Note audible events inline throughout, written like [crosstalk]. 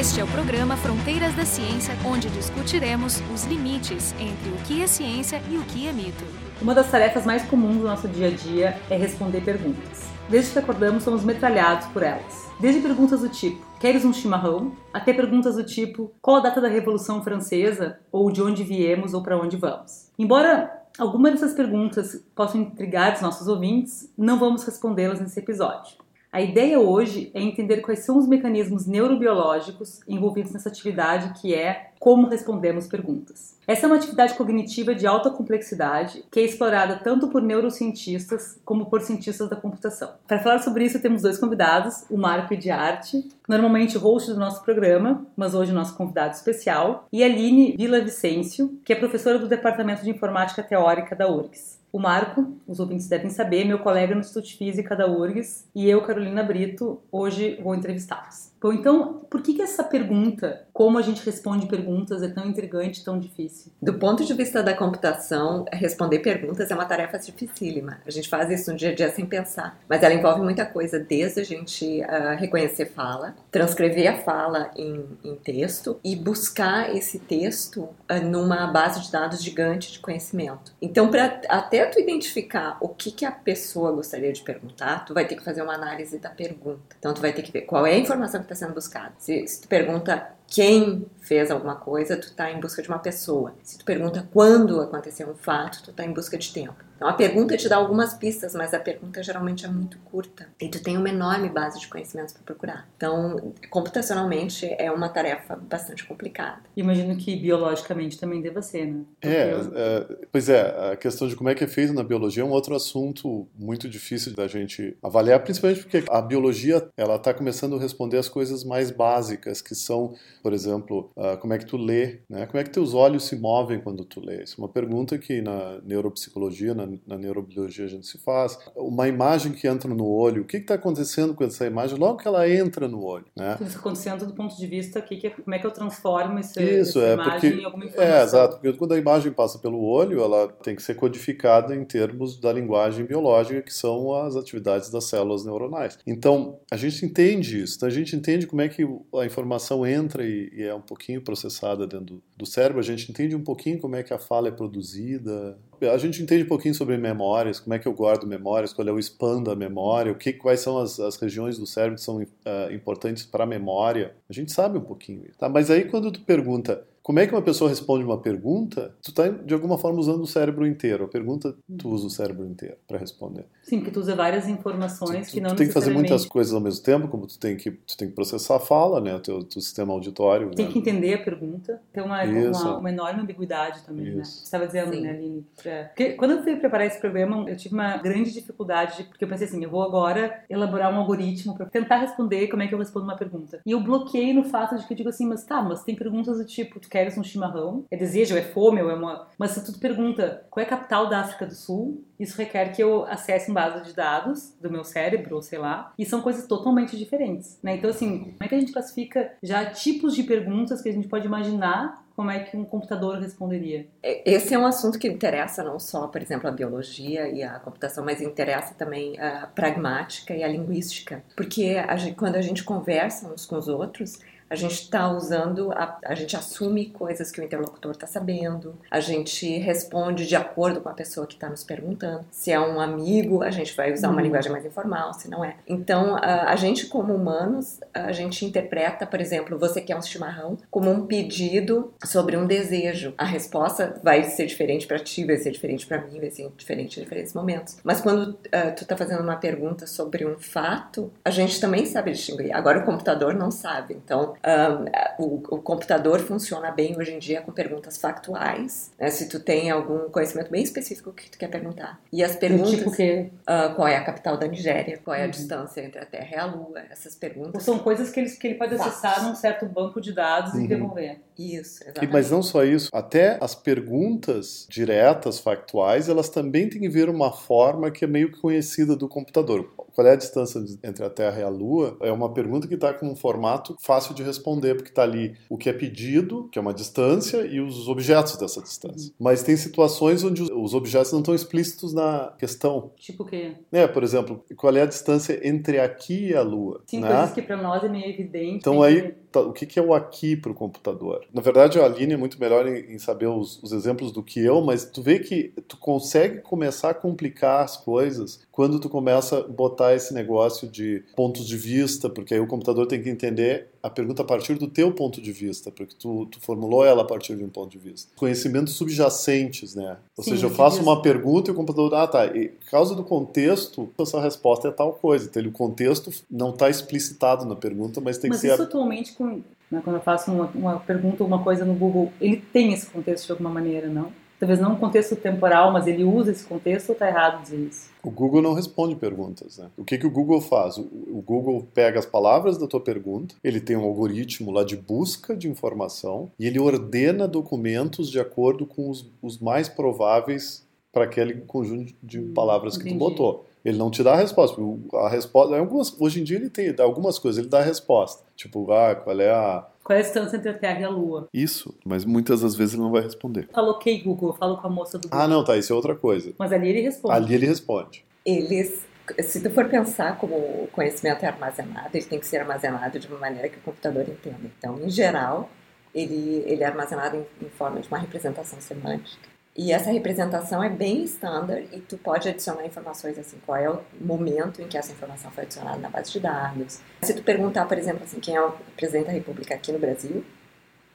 Este é o programa Fronteiras da Ciência, onde discutiremos os limites entre o que é ciência e o que é mito. Uma das tarefas mais comuns do nosso dia a dia é responder perguntas. Desde que acordamos, somos metralhados por elas. Desde perguntas do tipo: Queres um chimarrão? até perguntas do tipo: Qual a data da Revolução Francesa? ou de onde viemos ou para onde vamos? Embora algumas dessas perguntas possam intrigar os nossos ouvintes, não vamos respondê-las nesse episódio. A ideia hoje é entender quais são os mecanismos neurobiológicos envolvidos nessa atividade que é como respondemos perguntas. Essa é uma atividade cognitiva de alta complexidade que é explorada tanto por neurocientistas como por cientistas da computação. Para falar sobre isso, temos dois convidados, o Marco Idiarte, normalmente host do nosso programa, mas hoje nosso convidado especial, e a Aline Vila Vicêncio, que é professora do Departamento de Informática Teórica da URGS. O Marco, os ouvintes devem saber, meu colega no Instituto de Física da URGS, e eu, Carolina Brito, hoje vou entrevistá-los. Bom, então, por que, que essa pergunta, como a gente responde perguntas, é tão intrigante, tão difícil? Do ponto de vista da computação, responder perguntas é uma tarefa dificílima. A gente faz isso no dia a dia sem pensar, mas ela envolve muita coisa, desde a gente uh, reconhecer fala, transcrever a fala em, em texto e buscar esse texto uh, numa base de dados gigante de conhecimento. Então, para até tu identificar o que, que a pessoa gostaria de perguntar, tu vai ter que fazer uma análise da pergunta. Então, tu vai ter que ver qual é a informação que está sendo buscado. Se, se tu pergunta quem fez alguma coisa, tu está em busca de uma pessoa. Se tu pergunta quando aconteceu um fato, tu está em busca de tempo. Então a pergunta te dá algumas pistas, mas a pergunta geralmente é muito curta e tu tem uma enorme base de conhecimentos para procurar. Então, computacionalmente é uma tarefa bastante complicada. Imagino que biologicamente também deva ser, né? É, é, pois é, a questão de como é que é feito na biologia é um outro assunto muito difícil da gente avaliar, principalmente porque a biologia ela está começando a responder as coisas mais básicas, que são, por exemplo, uh, como é que tu lê, né? Como é que teus olhos se movem quando tu lê? Isso é uma pergunta que na neuropsicologia, na na neurobiologia a gente se faz, uma imagem que entra no olho, o que está acontecendo com essa imagem logo que ela entra no olho? Né? Isso está acontecendo do ponto de vista que, que, como é que eu transformo esse, Isso, essa é imagem porque, em alguma informação. É, exato, porque quando a imagem passa pelo olho, ela tem que ser codificada em termos da linguagem biológica, que são as atividades das células neuronais. Então, a gente entende isso, então a gente entende como é que a informação entra e, e é um pouquinho processada dentro do, do cérebro, a gente entende um pouquinho como é que a fala é produzida, a gente entende um pouquinho sobre memórias, como é que eu guardo memórias, qual é o span da memória, o que, quais são as, as regiões do cérebro que são uh, importantes para a memória. A gente sabe um pouquinho. Tá? Mas aí quando tu pergunta como é que uma pessoa responde uma pergunta? Tu está de alguma forma usando o cérebro inteiro. A pergunta tu usa o cérebro inteiro para responder. Sim, porque tu usa várias informações tu, que não tu tem que fazer muitas coisas ao mesmo tempo, como tu tem que tu tem que processar a fala, né, o teu, teu sistema auditório. Tem né? que entender a pergunta. Tem uma, uma, uma, enorme ambiguidade também, Isso. né? Você estava dizendo, Sim. né, Aline? Pra... Porque quando eu fui preparar esse programa, eu tive uma grande dificuldade, porque eu pensei assim, eu vou agora elaborar um algoritmo para tentar responder como é que eu respondo uma pergunta. E eu bloqueei no fato de que eu digo assim, mas tá, mas tem perguntas do tipo, tu queres um chimarrão? é desejo, é fome, é uma. Mas se tu pergunta qual é a capital da África do Sul, isso requer que eu acesse um base de dados do meu cérebro, ou sei lá, e são coisas totalmente diferentes. Né? Então, assim, como é que a gente classifica já tipos de perguntas que a gente pode imaginar como é que um computador responderia? Esse é um assunto que interessa não só, por exemplo, a biologia e a computação, mas interessa também a pragmática e a linguística. Porque a gente, quando a gente conversa uns com os outros, a gente está usando, a, a gente assume coisas que o interlocutor está sabendo, a gente responde de acordo com a pessoa que está nos perguntando. Se é um amigo, a gente vai usar uma uhum. linguagem mais informal, se não é. Então, a, a, gente, como humanos, a gente interpreta, por exemplo, você quer um chimarrão, como um pedido sobre um desejo. A resposta vai ser diferente para ti, vai ser diferente para mim, vai ser diferente em diferentes momentos. Mas quando uh, tu está fazendo uma pergunta sobre um fato, a gente também sabe distinguir. Agora o computador não sabe. Então, um, o, o, computador funciona bem hoje em dia com perguntas factuais, né? se tu tem algum conhecimento bem específico que tu quer perguntar. E as perguntas... Tipo que... Uh, qual é a capital da Nigéria? Qual é a uhum. distância entre a Terra e a Lua? Essas perguntas... São coisas que ele, que ele pode acessar num certo banco de dados uhum. e devolver. Isso, exatamente. Mas não só isso, até as perguntas diretas, factuais, elas também têm que ver uma forma que é meio que conhecida do computador. Qual é a distância entre a Terra e a Lua? É uma pergunta que está com um formato fácil de responder, porque está ali o que é pedido, que é uma distância, e os objetos dessa distância. Uhum. Mas tem situações onde os objetos não estão explícitos na questão. Tipo o quê? É, por exemplo, qual é a distância entre aqui e a Lua? Sim, né? coisas que para nós é meio evidente. Então aí computa o que, que é o aqui para o computador. Na verdade, a Aline é muito melhor em, em saber os, os, exemplos do que eu, mas tu vê que tu consegue começar a complicar as coisas quando tu começa a botar esse negócio de pontos de vista, porque aí o computador tem que entender a pergunta a partir do teu ponto de vista, porque tu, tu formulou ela a partir de um ponto de vista. Conhecimentos subjacentes, né? Ou Sim, seja, eu faço uma pergunta e o computador, ah, tá, e por causa do contexto, essa resposta é tal coisa. Então, o contexto não está explicitado na pergunta, mas tem mas que ser... Mas isso atualmente, com, né, quando eu faço uma, uma pergunta ou uma coisa no Google, ele tem esse contexto de alguma maneira, não? Talvez não um contexto temporal, mas ele usa esse contexto ou está errado dizer isso? O Google não responde perguntas. Né? O que, que o Google faz? O, Google pega as palavras da tua pergunta, ele tem um algoritmo lá de busca de informação e ele ordena documentos de acordo com os, os mais prováveis para aquele conjunto de hum, palavras que tu botou. Ele não te dá a resposta. A resposta algumas, hoje em dia ele tem algumas coisas, ele dá a resposta. Tipo, ah, qual é a qual é a distância entre a Terra e a Lua? Isso, mas muitas das vezes ele não vai responder. Ok, Google, falo com a moça do Google. Ah, não, tá, isso é outra coisa. Mas ali ele responde. Ali ele responde. Eles, se tu for pensar como o conhecimento é armazenado, ele tem que ser armazenado de uma maneira que o computador entenda. Então, em geral, ele, ele é armazenado em, em forma de uma representação semântica. E essa representação é bem standard e tu pode adicionar informações assim, qual é o momento em que essa informação foi adicionada na base de dados. Se tu perguntar, por exemplo, assim, quem é o presidente da República aqui no Brasil,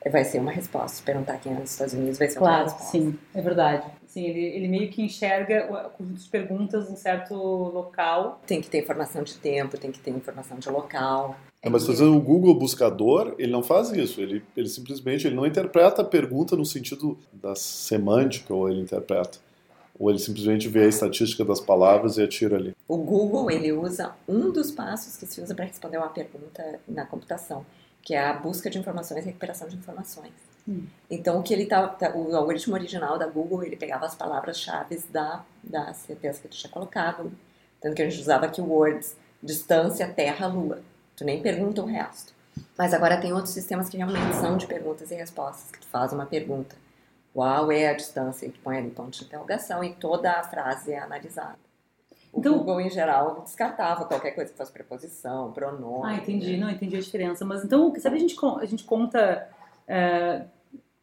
vai ser uma resposta. Se perguntar quem é nos Estados Unidos, vai ser claro, outra resposta. Sim, é verdade. Sim, ele, ele meio que enxerga o conjunto de perguntas em certo local. Tem que ter informação de tempo, tem que ter informação de local. É, mas fazendo o Google Buscador, ele não faz isso. Ele, ele simplesmente ele não interpreta a pergunta no sentido da semântica, ou ele interpreta. Ou ele simplesmente vê a estatística das palavras e atira ali. O Google ele usa um dos passos que se usa para responder uma pergunta na computação, que é a busca de informações e recuperação de informações. Hum. Então, o que ele tá, tá, o algoritmo original da Google, ele pegava as palavras-chave da, da certeza que tu tinha colocado, tanto que a gente usava keywords, distância, terra, lua. Tu nem pergunta o resto. Mas agora tem outros sistemas que realmente são de perguntas e respostas, que tu faz uma pergunta. Qual é a distância? E tu põe ali ponto de interrogação e toda a frase é analisada. O então, Google, em geral, descartava qualquer coisa que fosse preposição, pronome. Ah, entendi. Né? Não, entendi a diferença. Mas então, sabe, a gente, a gente conta... É,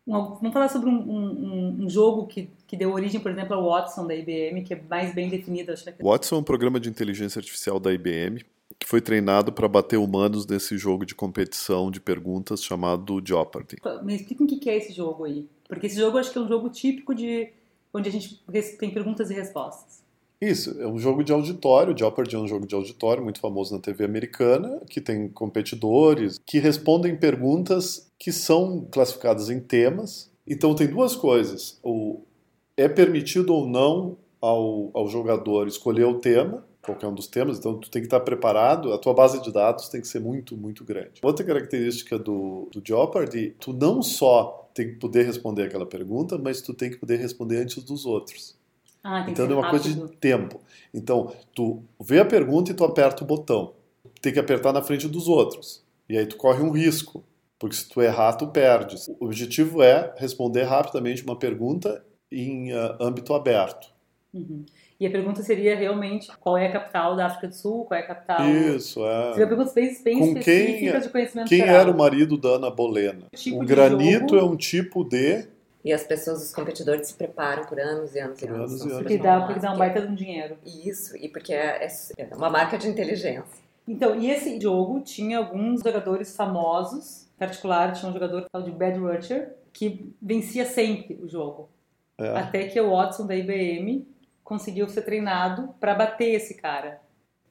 uma, vamos falar sobre um, um, um, jogo que, que deu origem, por exemplo, ao Watson da IBM, que é mais bem definido. Acho que... É Watson é um programa de inteligência artificial da IBM que foi treinado para bater humanos nesse jogo de competição de perguntas chamado Jeopardy. Me explica o que é esse jogo aí. Porque esse jogo acho que é um jogo típico de onde a gente tem perguntas e respostas. Isso, é um jogo de auditório. Jeopardy é um jogo de auditório muito famoso na TV americana, que tem competidores que respondem perguntas que são classificadas em temas. Então tem duas coisas: o é permitido ou não ao, ao jogador escolher o tema qualquer um dos temas, então tu tem que estar preparado, a tua base de dados tem que ser muito, muito grande. Outra característica do, do Jeopardy, tu não só tem que poder responder aquela pergunta, mas tu tem que poder responder antes dos outros. Ah, então é uma rápido. coisa de tempo. Então, tu vê a pergunta e tu aperta o botão. Tem que apertar na frente dos outros. E aí tu corre um risco, porque se tu errar, tu perdes. O objetivo é responder rapidamente uma pergunta em uh, âmbito aberto. Uhum. E a pergunta seria realmente qual é a capital da África do Sul, qual é a capital. Isso, é. Seria perguntas bem, bem Com específicas quem, de conhecimento Quem geral. era o marido da Ana Bolena? Tipo o granito jogo... é um tipo de. E as pessoas, os competidores, se preparam por anos e anos por e anos. anos, e anos. Porque, dá, porque dá um baita de um dinheiro. Isso, e porque é, é uma marca de inteligência. Então, e esse jogo tinha alguns jogadores famosos, em particular tinha um jogador de Bad Rutcher, que vencia sempre o jogo. É. Até que o Watson da IBM conseguiu ser treinado para bater esse cara.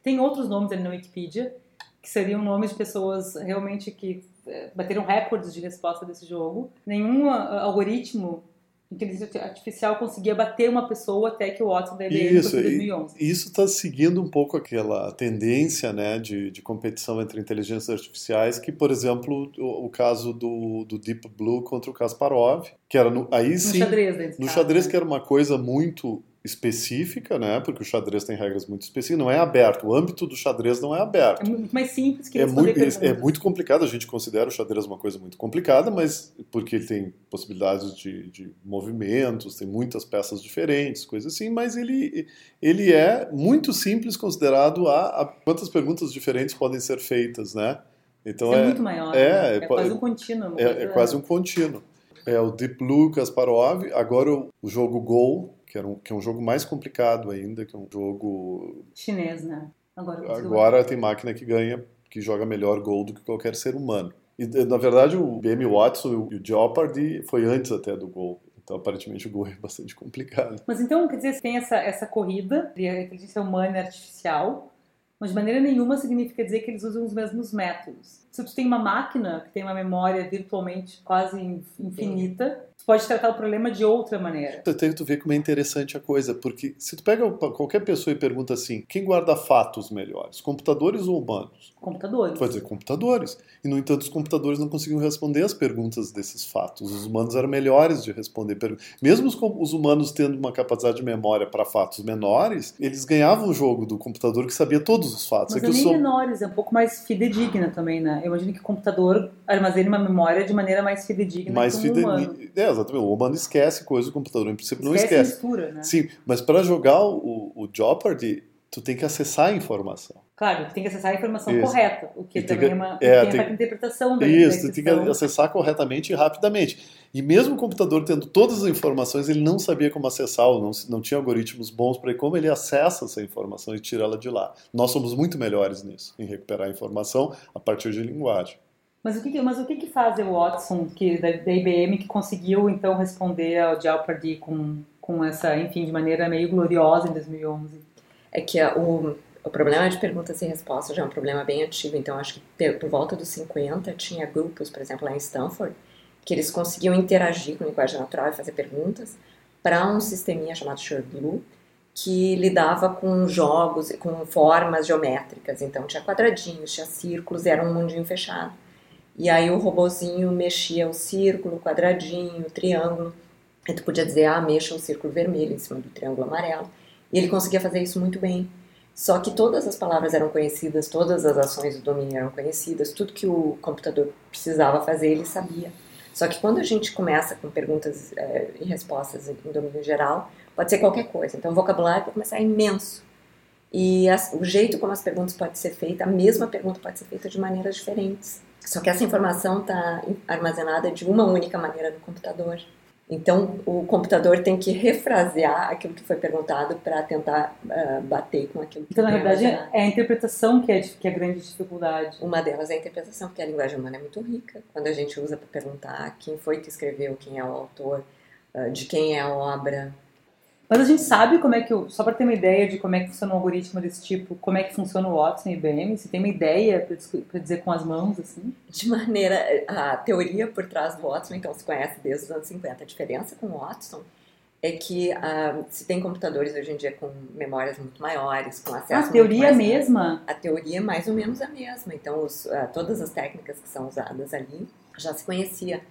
Tem outros nomes ali na Wikipedia, que seriam nomes de pessoas realmente que é, bateram recordes de resposta desse jogo. Nenhum ah, algoritmo inteligência artificial conseguia bater uma pessoa até que o Watson da IBM isso, em 2011. Isso está seguindo um pouco aquela tendência né, de, de competição entre inteligências artificiais, que, por exemplo, o, o caso do, do, Deep Blue contra o Kasparov, que era no, aí sim, no xadrez, no xadrez né? que era uma coisa muito específica, né? Porque o xadrez tem regras muito específicas, não é aberto. O âmbito do xadrez não é aberto. É muito mais simples que é muito, é muito complicado. A gente considera o xadrez uma coisa muito complicada, mas porque ele tem possibilidades de, de movimentos, tem muitas peças diferentes, coisas assim. Mas ele ele é muito simples considerado a, a quantas perguntas diferentes podem ser feitas, né? Então é, é, muito maior. é, né? é, é, quase um contínuo. é, é quase um contínuo. É o Deep Blue Kasparov, agora o, o jogo Go, que, era um, que é um jogo mais complicado ainda, que é um jogo... Chinês, né? Agora, agora tem máquina que ganha, que joga melhor Go do que qualquer ser humano. E, na verdade, o BM Watson e o Jeopardy foi antes até do Go. Então, aparentemente, o Go é bastante complicado. Mas então, quer dizer, tem essa, essa corrida a inteligência humana e artificial, mas de maneira nenhuma significa dizer que eles usam os mesmos métodos. Se tu tem uma máquina que tem uma memória virtualmente quase infinita, tu pode tratar o problema de outra maneira. Eu tenho que ver como é interessante a coisa, porque se tu pega qualquer pessoa e pergunta assim, quem guarda fatos melhores, computadores ou humanos? Computadores. Tu vai dizer computadores. E, no entanto, os computadores não conseguiam responder as perguntas desses fatos. Os humanos eram melhores de responder perguntas. Mesmo os, os humanos tendo uma capacidade de memória para fatos menores, eles ganhavam o jogo do computador que sabia todos os fatos. Mas é nem sou... menores, é um pouco mais fidedigna também, né? Eu imagino que o computador armazene uma memória de maneira mais fidedigna mais que o humano. É, exatamente. O humano esquece coisas, o computador, em princípio, não esquece. esquece. Mistura, né? Sim, mas para jogar o, o Jeopardy, tu tem que acessar a informação. Claro, tu tem que acessar a informação Isso. correta, o que E tem também que- é uma é, tem tem- a interpretação da Isso, tu tem que acessar corretamente e rapidamente. E mesmo o computador tendo todas as informações, ele não sabia como acessar, ou não, não tinha algoritmos bons para como ele acessa essa informação e tira ela de lá. Nós somos muito melhores nisso, em recuperar a informação a partir de linguagem. Mas o que, mas o que, que faz o Watson que, da, da IBM que conseguiu então responder ao Jeopardy com, com essa, enfim, de maneira meio gloriosa em 2011? É que a- o, o problema de perguntas e respostas já é um problema bem antigo, então acho que por volta dos 50 tinha grupos, por exemplo, lá em Stanford, que eles conseguiam interagir com linguagem natural e fazer perguntas para um sisteminha chamado SureBlue, que lidava com jogos, com formas geométricas. Então tinha quadradinhos, tinha círculos, era um mundinho fechado. E aí o robozinho mexia o círculo, o quadradinho, o triângulo. E tu podia dizer, ah, mexa o círculo vermelho em cima do triângulo amarelo. E ele conseguia fazer isso muito bem. Só que todas as palavras eram conhecidas, todas as ações do domínio eram conhecidas, tudo que o computador precisava fazer ele sabia. Só que quando a gente começa com perguntas eh, e respostas em domínio geral, pode ser qualquer coisa. Então o vocabulário pode começar imenso. E as- o jeito como as perguntas podem ser feitas, a mesma pergunta pode ser feita de maneiras diferentes. Só que essa informação está armazenada de uma única maneira no computador. Então, o computador tem que refrasear aquilo que foi perguntado para tentar ah, bater com aquilo que Então, na verdade, armazenado. é a interpretação que é, que é a grande dificuldade. Uma delas é a interpretação, porque a linguagem humana é muito rica. Quando a gente usa para perguntar quem foi que escreveu, quem é o autor, ah, de quem é a obra. Mas a gente sabe como é que, só para ter uma ideia de como é que funciona um algoritmo desse tipo, como é que funciona o Watson e IBM, você tem uma ideia para dizer com as mãos, assim? De maneira. A teoria por trás do Watson, então, se conhece desde os anos 50. A diferença com o Watson é que ah, se tem computadores hoje em dia com memórias muito maiores, com acesso. Ah, a muito teoria é a mesma? a teoria é mais ou menos a mesma. Então, os, ah, todas as técnicas que são usadas ali já se conhecia.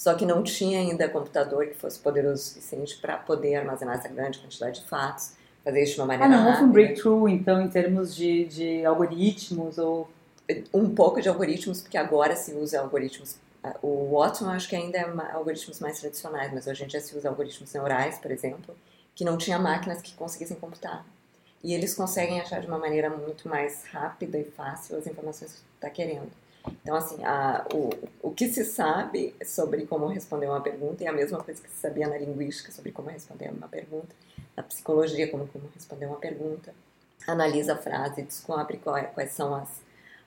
Só que não tinha ainda computador que fosse poderoso o suficiente para poder armazenar essa grande quantidade de fatos, fazer isso de uma Ah, maneira não houve um breakthrough, então, em termos de, de algoritmos ou... Um pouco de algoritmos, porque agora se usa algoritmos. ah, O Watson acho que ainda é algoritmos mais tradicionais, mas hoje em dia se usa algoritmos neurais, por exemplo, que não tinha máquinas que conseguissem computar. E eles conseguem achar de uma maneira muito mais rápida e fácil as informações que está querendo. Então, assim, a, o, o que se sabe sobre como responder uma pergunta é a mesma coisa que se sabia na linguística sobre como responder uma pergunta, na psicologia, como, como responder uma pergunta. Analisa a frase, descobre qual- quais são as,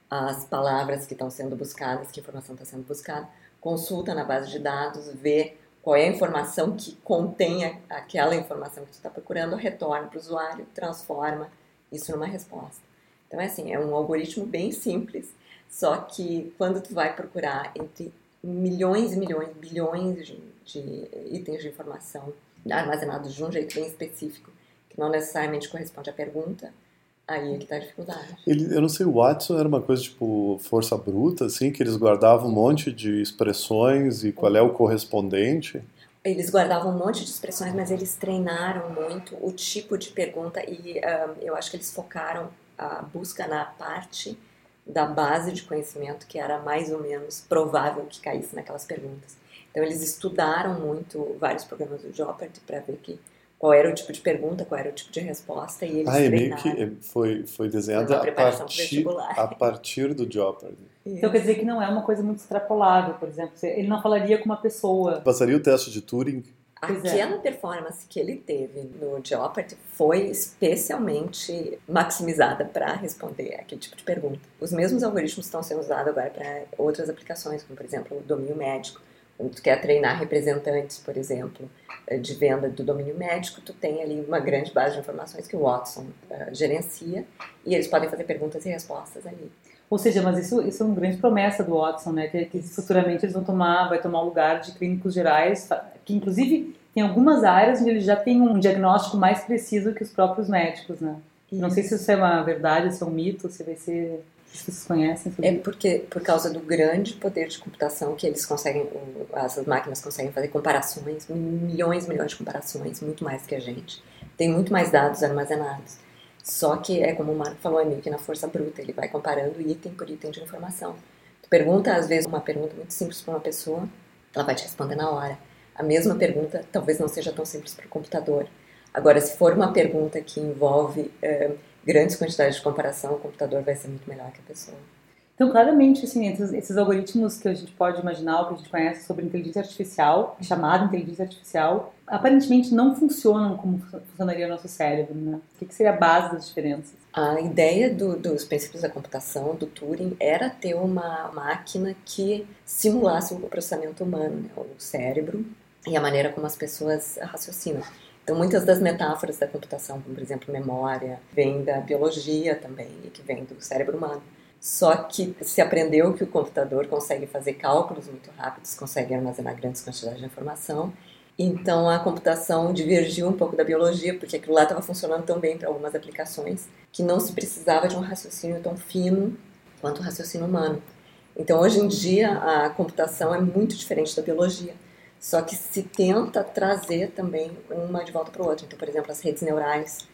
as palavras que estão sendo buscadas, que informação está sendo buscada, consulta na base de dados, vê qual é a informação que contém aquela informação que tu está procurando, retorna para o usuário, transforma isso numa resposta. Então, é assim, é um algoritmo bem simples, só que quando tu vai procurar entre milhões e milhões, bilhões de, de itens de informação armazenados de um jeito bem específico, que não necessariamente corresponde à pergunta, aí é que está a dificuldade. Ele, eu não sei, o Watson era uma coisa tipo força bruta, assim, que eles guardavam um monte de expressões e qual é o correspondente. Eles guardavam um monte de expressões, mas eles treinaram muito o tipo de pergunta e ah, eu acho que eles focaram a busca na parte da base de conhecimento que era mais ou menos provável que caísse naquelas perguntas. Então eles estudaram muito vários programas do Jeopardy para ver que qual era o tipo de pergunta, qual era o tipo de resposta e eles Ah, é meio que foi, foi uma a partir, vestibular. a partir do Jeopardy. Então quer dizer que não é uma coisa muito extrapolável, por exemplo. Ele não falaria com uma pessoa. Passaria o teste de Turing Pois é. Aquela performance que ele teve no Jeopardy foi especialmente maximizada para responder aquele tipo de pergunta. Os mesmos algoritmos estão sendo usados agora para outras aplicações, como por exemplo o domínio médico. Quando tu quer treinar representantes, por exemplo, eh, de venda do domínio médico, tu tem ali uma grande base de informações que o Watson eh, gerencia e eles podem fazer perguntas e respostas ali. Ou seja, mas isso, isso é uma grande promessa do Watson, né? Que, que futuramente eles vão tomar, vai tomar o lugar de clínicos gerais, que inclusive tem algumas áreas onde eles já têm um diagnóstico mais preciso que os próprios médicos, né? Não sei se isso é uma verdade, se é um mito, se vai ser. Se vocês conhecem É porque por causa do grande poder de computação que eles conseguem, as máquinas conseguem fazer comparações, milhões e milhões de comparações, muito mais que a gente. Tem muito mais dados armazenados. Só que é como o Marco falou, é meio que na força bruta, ele vai comparando item por item de informação. Tu pergunta às vezes uma pergunta muito simples para uma pessoa, ela vai te responder na hora. A mesma pergunta talvez não seja tão simples para o computador. Agora, se for uma pergunta que envolve eh, grandes quantidades de comparação, o computador vai ser muito melhor que a pessoa. Então, claramente, assim, esses, esses algoritmos que a gente pode imaginar, ou que a gente conhece sobre inteligência artificial, chamada inteligência artificial, aparentemente não funcionam como fu- funcionaria o nosso cérebro, né? O que, que seria a base das diferenças? A ideia do- dos princípios da computação, do Turing, era ter uma máquina que simulasse o processamento humano, né? o cérebro e a maneira como as pessoas raciocinam. Então, muitas das metáforas da computação, como por exemplo memória, vêm da biologia também, que vem do cérebro humano. Só que se aprendeu que o computador consegue fazer cálculos muito rápidos, consegue armazenar grandes quantidades de informação. Então a computação divergiu um pouco da biologia, porque aquilo lá estava funcionando tão bem para algumas aplicações que não se precisava de um raciocínio tão fino quanto o raciocínio humano. Então hoje em dia a computação é muito diferente da biologia, só que se tenta trazer também uma de volta para o outro. Então, por exemplo, as redes neurais,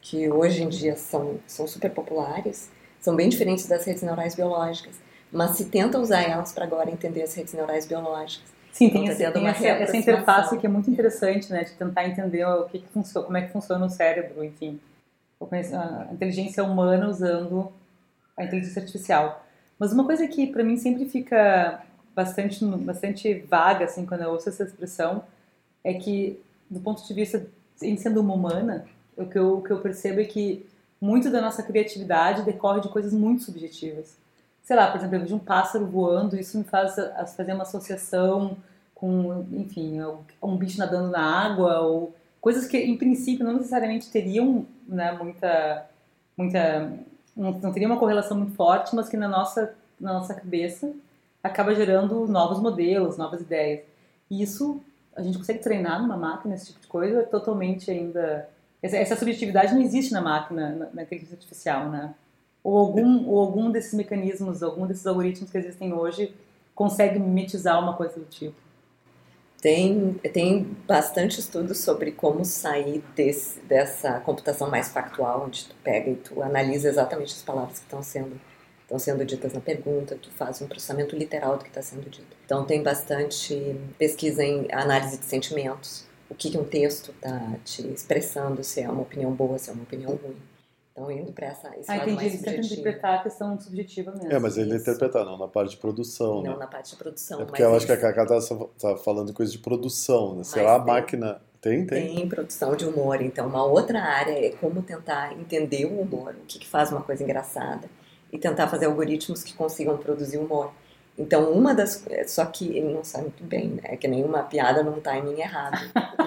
que hoje em dia são, são super populares, são bem diferentes das redes neurais biológicas, mas se tenta usar elas para agora entender as redes neurais biológicas. Sim, Então, tem, tá esse, tem essa, essa interface que é muito interessante, né? De tentar entender o que que funciona, como é que funciona o cérebro, enfim. A inteligência humana usando a inteligência artificial. Mas uma coisa que para mim sempre fica bastante, bastante vaga, assim, quando eu ouço essa expressão, é que, do ponto de vista, em sendo uma humana, o que eu, o que eu percebo é que muito da nossa criatividade decorre de coisas muito subjetivas. Sei lá, por exemplo, eu vejo um pássaro voando, isso me faz fazer uma associação com, enfim, um bicho nadando na água, ou coisas que, em princípio, não necessariamente teriam né, muita. muita não teria uma correlação muito forte, mas que na nossa, na nossa cabeça acaba gerando novos modelos, novas ideias. E isso a gente consegue treinar numa máquina, esse tipo de coisa, é totalmente ainda. Essa, essa subjetividade não existe na máquina, na, na inteligência artificial, né? Ou algum, ou algum desses mecanismos, algum desses algoritmos que existem hoje consegue mimetizar uma coisa do tipo. Tem, tem bastante estudo sobre como sair desse, dessa computação mais factual, onde tu pega e tu analisa exatamente as palavras que estão sendo, estão sendo ditas na pergunta, tu faz um processamento literal do que está sendo dito. Então tem bastante pesquisa em análise de sentimentos, o que, que um texto está te expressando, se é uma opinião boa, se é uma opinião ruim. Então indo para essa esse Ah, entendi. tentam subjetivo. interpretar a questão subjetiva mesmo. É, mas ele Isso. interpretar, não na parte de produção, Não né? na parte de produção, É porque mas eu acho que a Cacá tá, tá falando coisa de produção, né? Será a tem. máquina... Tem, tem. Tem produção de humor, então uma outra área é como tentar entender o humor, o que, que faz uma coisa engraçada e tentar fazer algoritmos que consigam produzir humor. Então uma das, só que ele não sai muito bem, né? É que nenhuma piada num timing errado.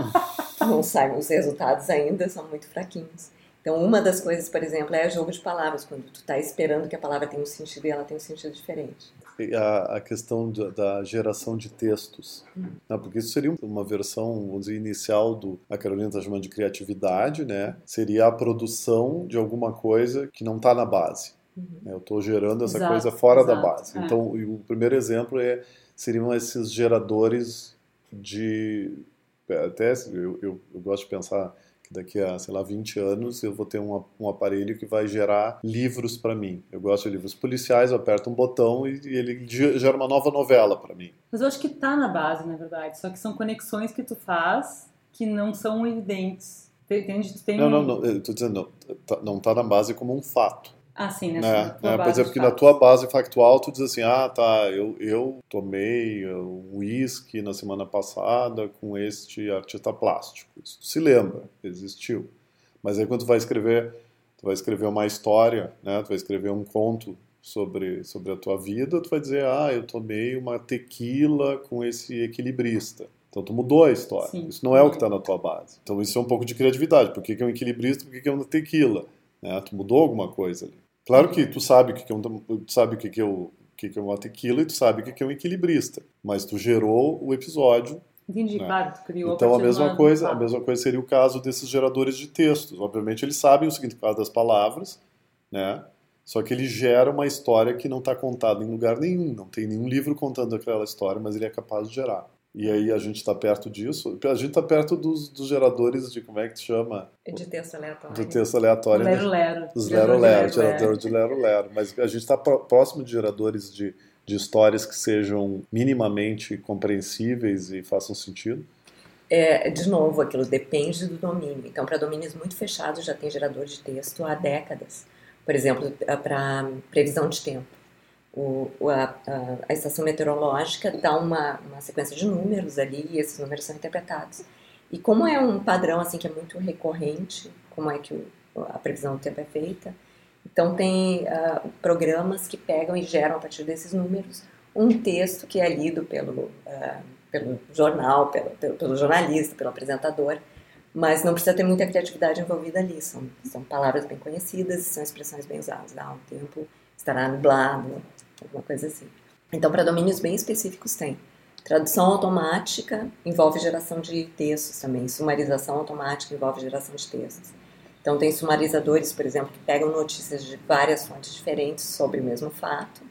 [laughs] não sai, os resultados ainda são muito fraquinhos. Então uma das coisas, por exemplo, é o jogo de palavras, quando tu está esperando que a palavra tenha um sentido e ela tem um sentido diferente. A, a questão da, da geração de textos. Hum. né? Porque isso seria uma versão, vamos dizer, inicial do... A Carolina está chamando de criatividade, né? Seria a produção de alguma coisa que não está na base. Uhum. Eu estou gerando essa Exato, coisa fora da exato, base. é. Então, o primeiro exemplo é, seriam esses geradores de. Até eu, eu, eu gosto de pensar que daqui a, sei lá, 20 anos eu vou ter um, um aparelho que vai gerar livros para mim. Eu gosto de livros policiais, eu aperto um botão e, e ele ge- gera uma nova novela para mim. Mas eu acho que tá na base, na verdade. Só que são conexões que tu faz que não são evidentes. Entende? Tem Não, não, não. Eu tô dizendo, não, tá- não tá na base como um fato. Ah, sim, nessa né? tua É, por base exemplo, de que na tua base factual tu diz assim, ah, tá, eu, eu tomei um uísque na semana passada com este artista plástico. Isso se lembra, existiu. Mas aí quando tu vai escrever, tu vai escrever uma história, né? Tu vai escrever um conto sobre, sobre a tua vida, tu vai dizer, ah, eu tomei uma tequila com esse equilibrista. Então tu mudou a história. Sim. Isso não é o que está na tua base. Então isso é um pouco de criatividade. Por que, que é um equilibrista? Por que, que é uma tequila? Né? Tu mudou alguma coisa ali. Claro que tu sabe o que, que é um, tu sabe o que, que é o que, que é uma tequila e tu sabe o que, que é um equilibrista. Mas tu gerou o episódio. Entendi, né? claro, tu criou Então a mesma coisa, a fato. mesma coisa seria o caso desses geradores de textos. Obviamente eles sabem o significado das palavras, né? Só que ele gera uma história que não está contada em lugar nenhum, não tem nenhum livro contando aquela história, mas ele é capaz de gerar. E aí a gente está perto disso. A gente está perto dos, dos geradores de como é que se chama De texto aleatório. do texto aleatório. né? Lero Lero. Os Gerador de lero-lero, Lero Lero. gerador de lero-lero. Mas a gente está próximo de geradores de, de histórias que sejam minimamente compreensíveis e façam sentido. É, de novo, aquilo depende do domínio. Então, para domínios muito fechados, já tem gerador de texto há décadas. Por exemplo, para previsão de tempo. O, a, a- a estação meteorológica dá uma, uma sequência de números ali e esses números são interpretados. E como é um padrão assim que é muito recorrente, como é que o- a previsão do tempo é feita, então tem ah, programas que pegam e geram a partir desses números um texto que é lido pelo, ah, pelo jornal, pelo, pelo, pelo jornalista, pelo apresentador, mas não precisa ter muita criatividade envolvida ali. São, são palavras bem conhecidas são expressões bem usadas. Ah, o tempo estará nublado, alguma coisa assim. Então, para domínios bem específicos, tem. Tradução automática envolve geração de textos também. Sumarização automática envolve geração de textos. Então, tem sumarizadores, por exemplo, que pegam notícias de várias fontes diferentes sobre o mesmo fato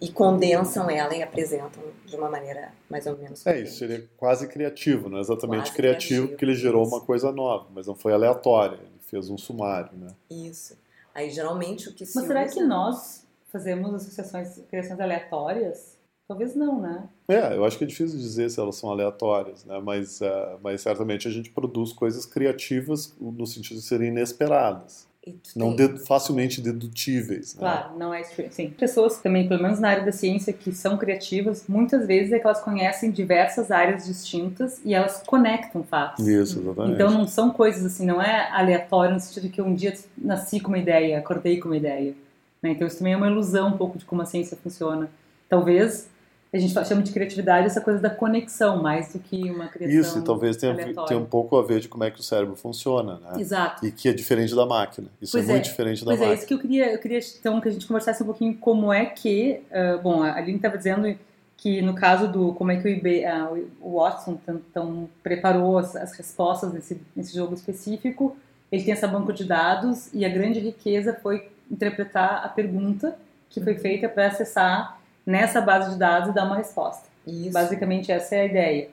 e condensam ela e apresentam de uma maneira mais ou menos É, isso seria quase criativo, não é exatamente Quase criativo, criativo, porque ele gerou isso. uma coisa nova, mas não foi aleatória, ele fez um sumário, né? Isso. Aí, geralmente, o que se Mas será usa... que nós fazemos associações, criações aleatórias? Talvez não, né? É, eu acho que é difícil dizer se elas são aleatórias, né? Mas, eh, mas certamente a gente produz coisas criativas no sentido de serem inesperadas, não tem- de- facilmente dedutíveis. Né? Claro, não é. Sim. Pessoas também, pelo menos na área da ciência, que são criativas, muitas vezes é que elas conhecem diversas áreas distintas e elas conectam fatos. Isso, exatamente. Então não são coisas assim, não é aleatório no sentido que um dia nasci com uma ideia, acordei com uma ideia. né? Então isso também é uma ilusão um pouco de como a ciência funciona. Talvez a gente chama de criatividade essa coisa da conexão, mais do que uma criação Isso, e talvez tenha, tenha um pouco a ver de como é que o cérebro funciona, né? Exato. E que é diferente da máquina. Isso Pois é muito é. diferente da Pois é, máquina. isso que eu queria, eu queria então que a gente conversasse um pouquinho como é que, ah, bom, a Aline estava dizendo que no caso do como é que o, IB, ah, o Watson então, então, preparou as, as respostas nesse, nesse jogo específico, ele tem essa banco de dados e a grande riqueza foi interpretar a pergunta que foi feita para acessar nessa base de dados e dar uma resposta. Isso. Basicamente essa é a ideia.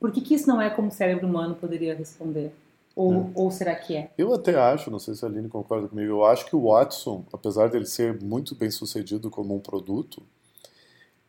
Por que, que isso não é como o cérebro humano poderia responder? Ou, Hum. ou será que é? Eu até acho, não sei se a Aline concorda comigo, eu acho que o Watson, apesar dele ser muito bem sucedido como um produto,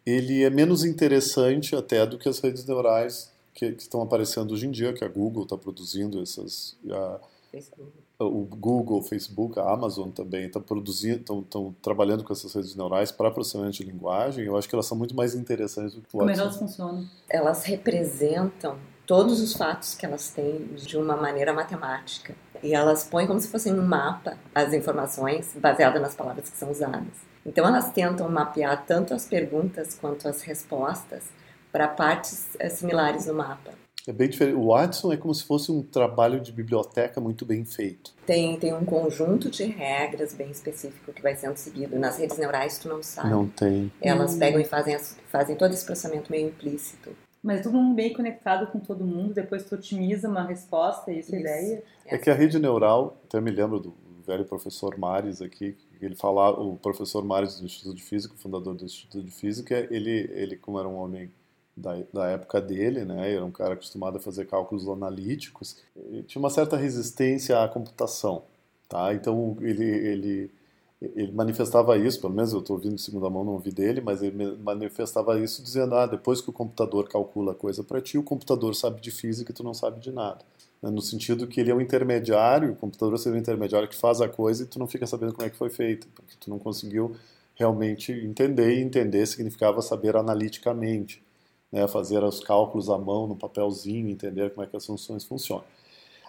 ele é menos interessante até do que as redes neurais que, que estão aparecendo hoje em dia, que a Google está produzindo essas. a- Facebook. o Google, o Facebook, a Amazon também estão produzindo, estão, trabalhando com essas redes neurais para processamento de linguagem. Eu acho que elas são muito mais interessantes do que o Como é Watson. elas funcionam? Elas representam todos os fatos que elas têm de uma maneira matemática. E elas põem como se fossem um mapa as informações baseadas nas palavras que são usadas. Então elas tentam mapear tanto as perguntas quanto as respostas para partes eh, similares no mapa. É bem diferente. O Watson é como se fosse um trabalho de biblioteca muito bem feito. Tem, tem um conjunto de regras bem específico que vai sendo seguido. Nas redes neurais tu não sabe. Não tem. Elas Hum. pegam e fazem, as- fazem todo esse processamento meio implícito. Mas todo mundo bem conectado com todo mundo, depois tu otimiza uma resposta, é isso ideia? É que a rede neural, até me lembro do velho professor Mares aqui, que ele falava, o professor Mares do Instituto de Física, fundador do Instituto de Física, ele, ele como era um homem da, da época dele, né, era um cara acostumado a fazer cálculos analíticos, ele tinha uma certa resistência à computação, tá? Então ele, ele ele manifestava isso, pelo menos eu estou ouvindo de segunda mão, não ouvi dele, mas ele manifestava isso dizendo: ah, depois que o computador calcula a coisa para ti, o computador sabe de física e tu não sabe de nada. Né? No sentido que ele é um intermediário, o computador seria um intermediário que faz a coisa e tu não fica sabendo como é que foi feita, porque tu não conseguiu realmente entender, e entender significava saber analiticamente, né? fazer os cálculos à mão, no papelzinho, entender como é que as funções funcionam.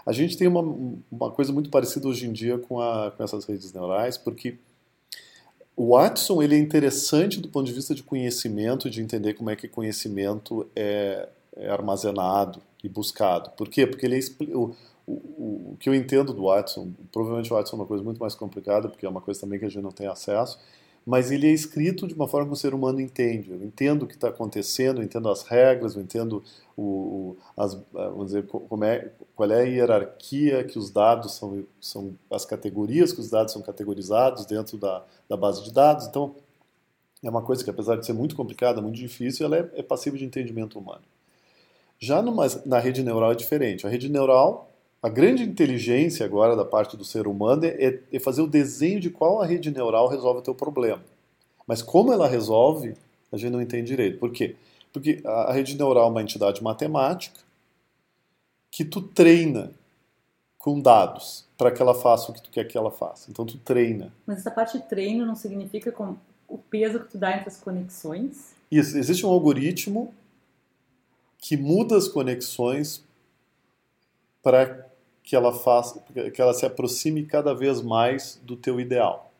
A gente tem uma, uma coisa muito parecida hoje em dia com, a, com essas redes neurais, porque o Watson ele é interessante do ponto de vista de conhecimento, de entender como é que conhecimento é, é armazenado e buscado. Por quê? Porque ele é, o, o, o, que eu entendo do Watson, provavelmente o Watson é uma coisa muito mais complicada, porque é uma coisa também que a gente não tem acesso, mas ele é escrito de uma forma que o ser humano entende. Eu entendo o que está acontecendo, eu entendo as regras, eu entendo o, o as, vamos dizer, como é, qual é a hierarquia que os dados são, são as categorias que os dados são categorizados dentro da, da base de dados. Então, é uma coisa que, apesar de ser muito complicada, muito difícil, ela é, é passível de entendimento humano. Já numa, na rede neural é diferente. A rede neural a grande inteligência agora da parte do ser humano é, é fazer o desenho de qual a rede neural resolve o teu problema. Mas como ela resolve, a gente não entende direito. Por quê? Porque a rede neural é uma entidade matemática que tu treina com dados para que ela faça o que tu quer que ela faça. Então tu treina. Mas essa parte de treino não significa com o peso que tu dá entre as conexões? Isso, existe um algoritmo que muda as conexões para que ela faça, que ela se aproxime cada vez mais do teu ideal.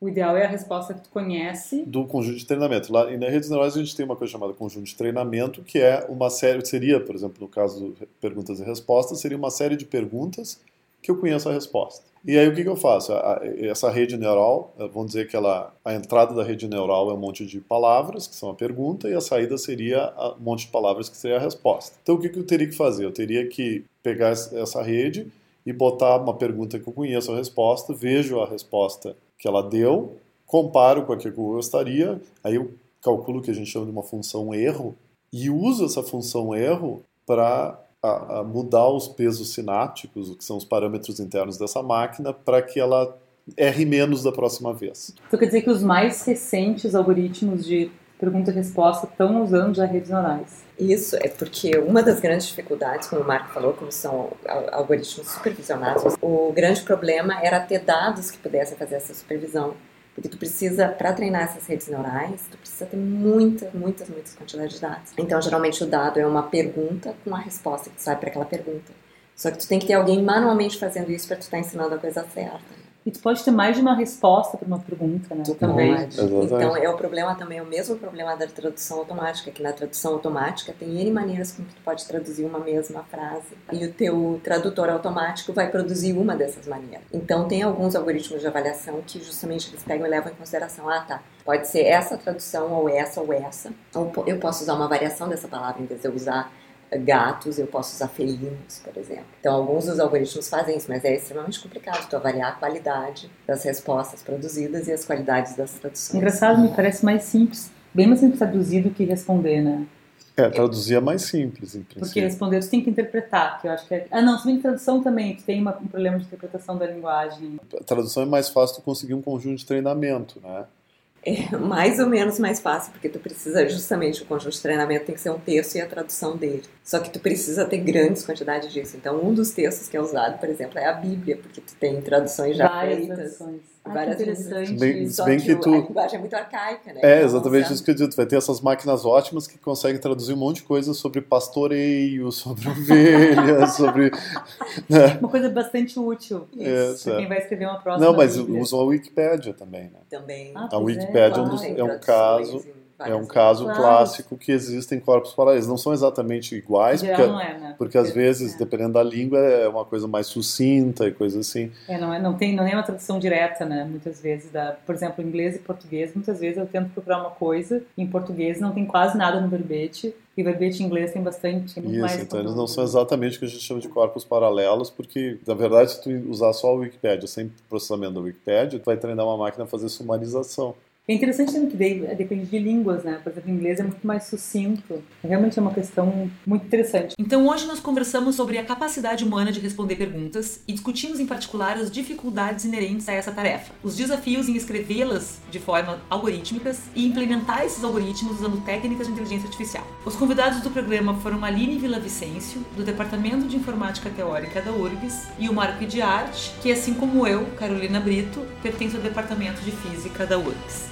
O ideal é a resposta que tu conhece. Do conjunto de treinamento. Lá, e na redes neurais a gente tem uma coisa chamada conjunto de treinamento, que é uma série, seria, por exemplo, no caso de perguntas e respostas, seria uma série de perguntas que eu conheço a resposta. E aí o que, que eu faço? essa rede neural, eh, vamos dizer que ela, a entrada da rede neural é um monte de palavras, que são a pergunta, e a saída seria um monte de palavras, que seria a resposta. Então o que, que eu teria que fazer? Eu teria que pegar essa rede e botar uma pergunta que eu conheço a resposta, vejo a resposta que ela deu, comparo com a que eu gostaria, aí eu calculo que a gente chama de uma função erro, e uso essa função erro para a, a mudar os pesos sinápticos, o que são os parâmetros internos dessa máquina, para que ela erre menos da próxima vez. Então quer dizer que os mais recentes algoritmos de pergunta e resposta estão usando já redes neurais? Isso é porque uma das grandes dificuldades, como o Marco falou, como são algoritmos supervisionados, o grande problema era ter dados que pudessem fazer essa supervisão. Porque tu precisa, para treinar essas redes neurais, tu precisa ter muitas, muitas, muitas quantidades de dados. Então, geralmente o dado é uma pergunta com a resposta que tu sabe para aquela pergunta. Só que tu tem que ter alguém manualmente fazendo isso para tu estar tá ensinando a coisa certa. E tu pode ter mais de uma resposta para uma pergunta, né? Tu também. Então é o problema também, é o mesmo problema da tradução automática, que na tradução automática tem N maneiras com que tu pode traduzir uma mesma frase. E o teu tradutor automático vai produzir uma dessas maneiras. Então tem alguns algoritmos de avaliação que justamente eles pegam e levam em consideração, ah tá, pode ser essa tradução ou essa ou essa. Ou eu posso usar uma variação dessa palavra em vez de eu usar gatos, eu posso usar felinos, por exemplo. Então, alguns dos algoritmos fazem isso, mas é extremamente complicado tu avaliar a qualidade das respostas produzidas e as qualidades das traduções. Engraçado, me parece mais simples, bem mais simples traduzir do que responder, né? É, traduzir é mais simples, em princípio. Porque responder você tem que interpretar, que eu acho que é... Ah, não, se bem que tradução também, tu tem uma, um problema de interpretação da linguagem. A tradução é mais fácil tu conseguir um conjunto de treinamento, né? É mais ou menos mais fácil, porque tu precisa justamente o conjunto de treinamento tem que ser um texto e a tradução dele. Só que tu precisa ter grandes quantidades disso. Então, um dos textos que é usado, por exemplo, é a Bíblia, porque tu tem traduções já Várias feitas. Traduções. Ah, várias interessante. Bem, Só bem que, que tu... a linguagem é muito arcaica, né? É, então, exatamente isso que eu digo. Tu vai ter essas máquinas ótimas que conseguem traduzir um monte de coisa sobre pastoreio, sobre [laughs] ovelhas, sobre... Né? Uma coisa bastante útil é, para quem vai escrever uma próxima Não, mas Bíblia. usam a Wikipédia também, né? Também. Ah, A pois Wikipédia é, um, claro. dos- Tem é um caso... É um caso Claro. clássico que existem corpos paralelos. Não são exatamente iguais, geral porque, não é, né? porque às vezes, é. dependendo da língua, é uma coisa mais sucinta e coisa assim. É, não, é, não tem não é uma tradução direta, né? Muitas vezes, da, por exemplo, inglês e português, muitas vezes eu tento procurar uma coisa, em português não tem quase nada no verbete, e verbete em inglês tem bastante, tem muito Isso, mais. então eles não são exatamente o que a gente chama de corpos paralelos, porque, na verdade, se tu usar só a Wikipédia sem processamento da Wikipédia, tu vai treinar uma máquina a fazer sumarização. É interessante também que daí depende de línguas, né? Por exemplo, o inglês é muito mais sucinto. Realmente é uma questão muito interessante. Então hoje nós conversamos sobre a capacidade humana de responder perguntas e discutimos em particular as dificuldades inerentes a essa tarefa, os desafios em escrevê-las de forma algorítmicas e implementar esses algoritmos usando técnicas de inteligência artificial. Os convidados do programa foram Aline Vicencio, do Departamento de Informática Teórica da URGS, e o Marco de Arte, que assim como eu, Carolina Brito, pertence ao Departamento de Física da URGS.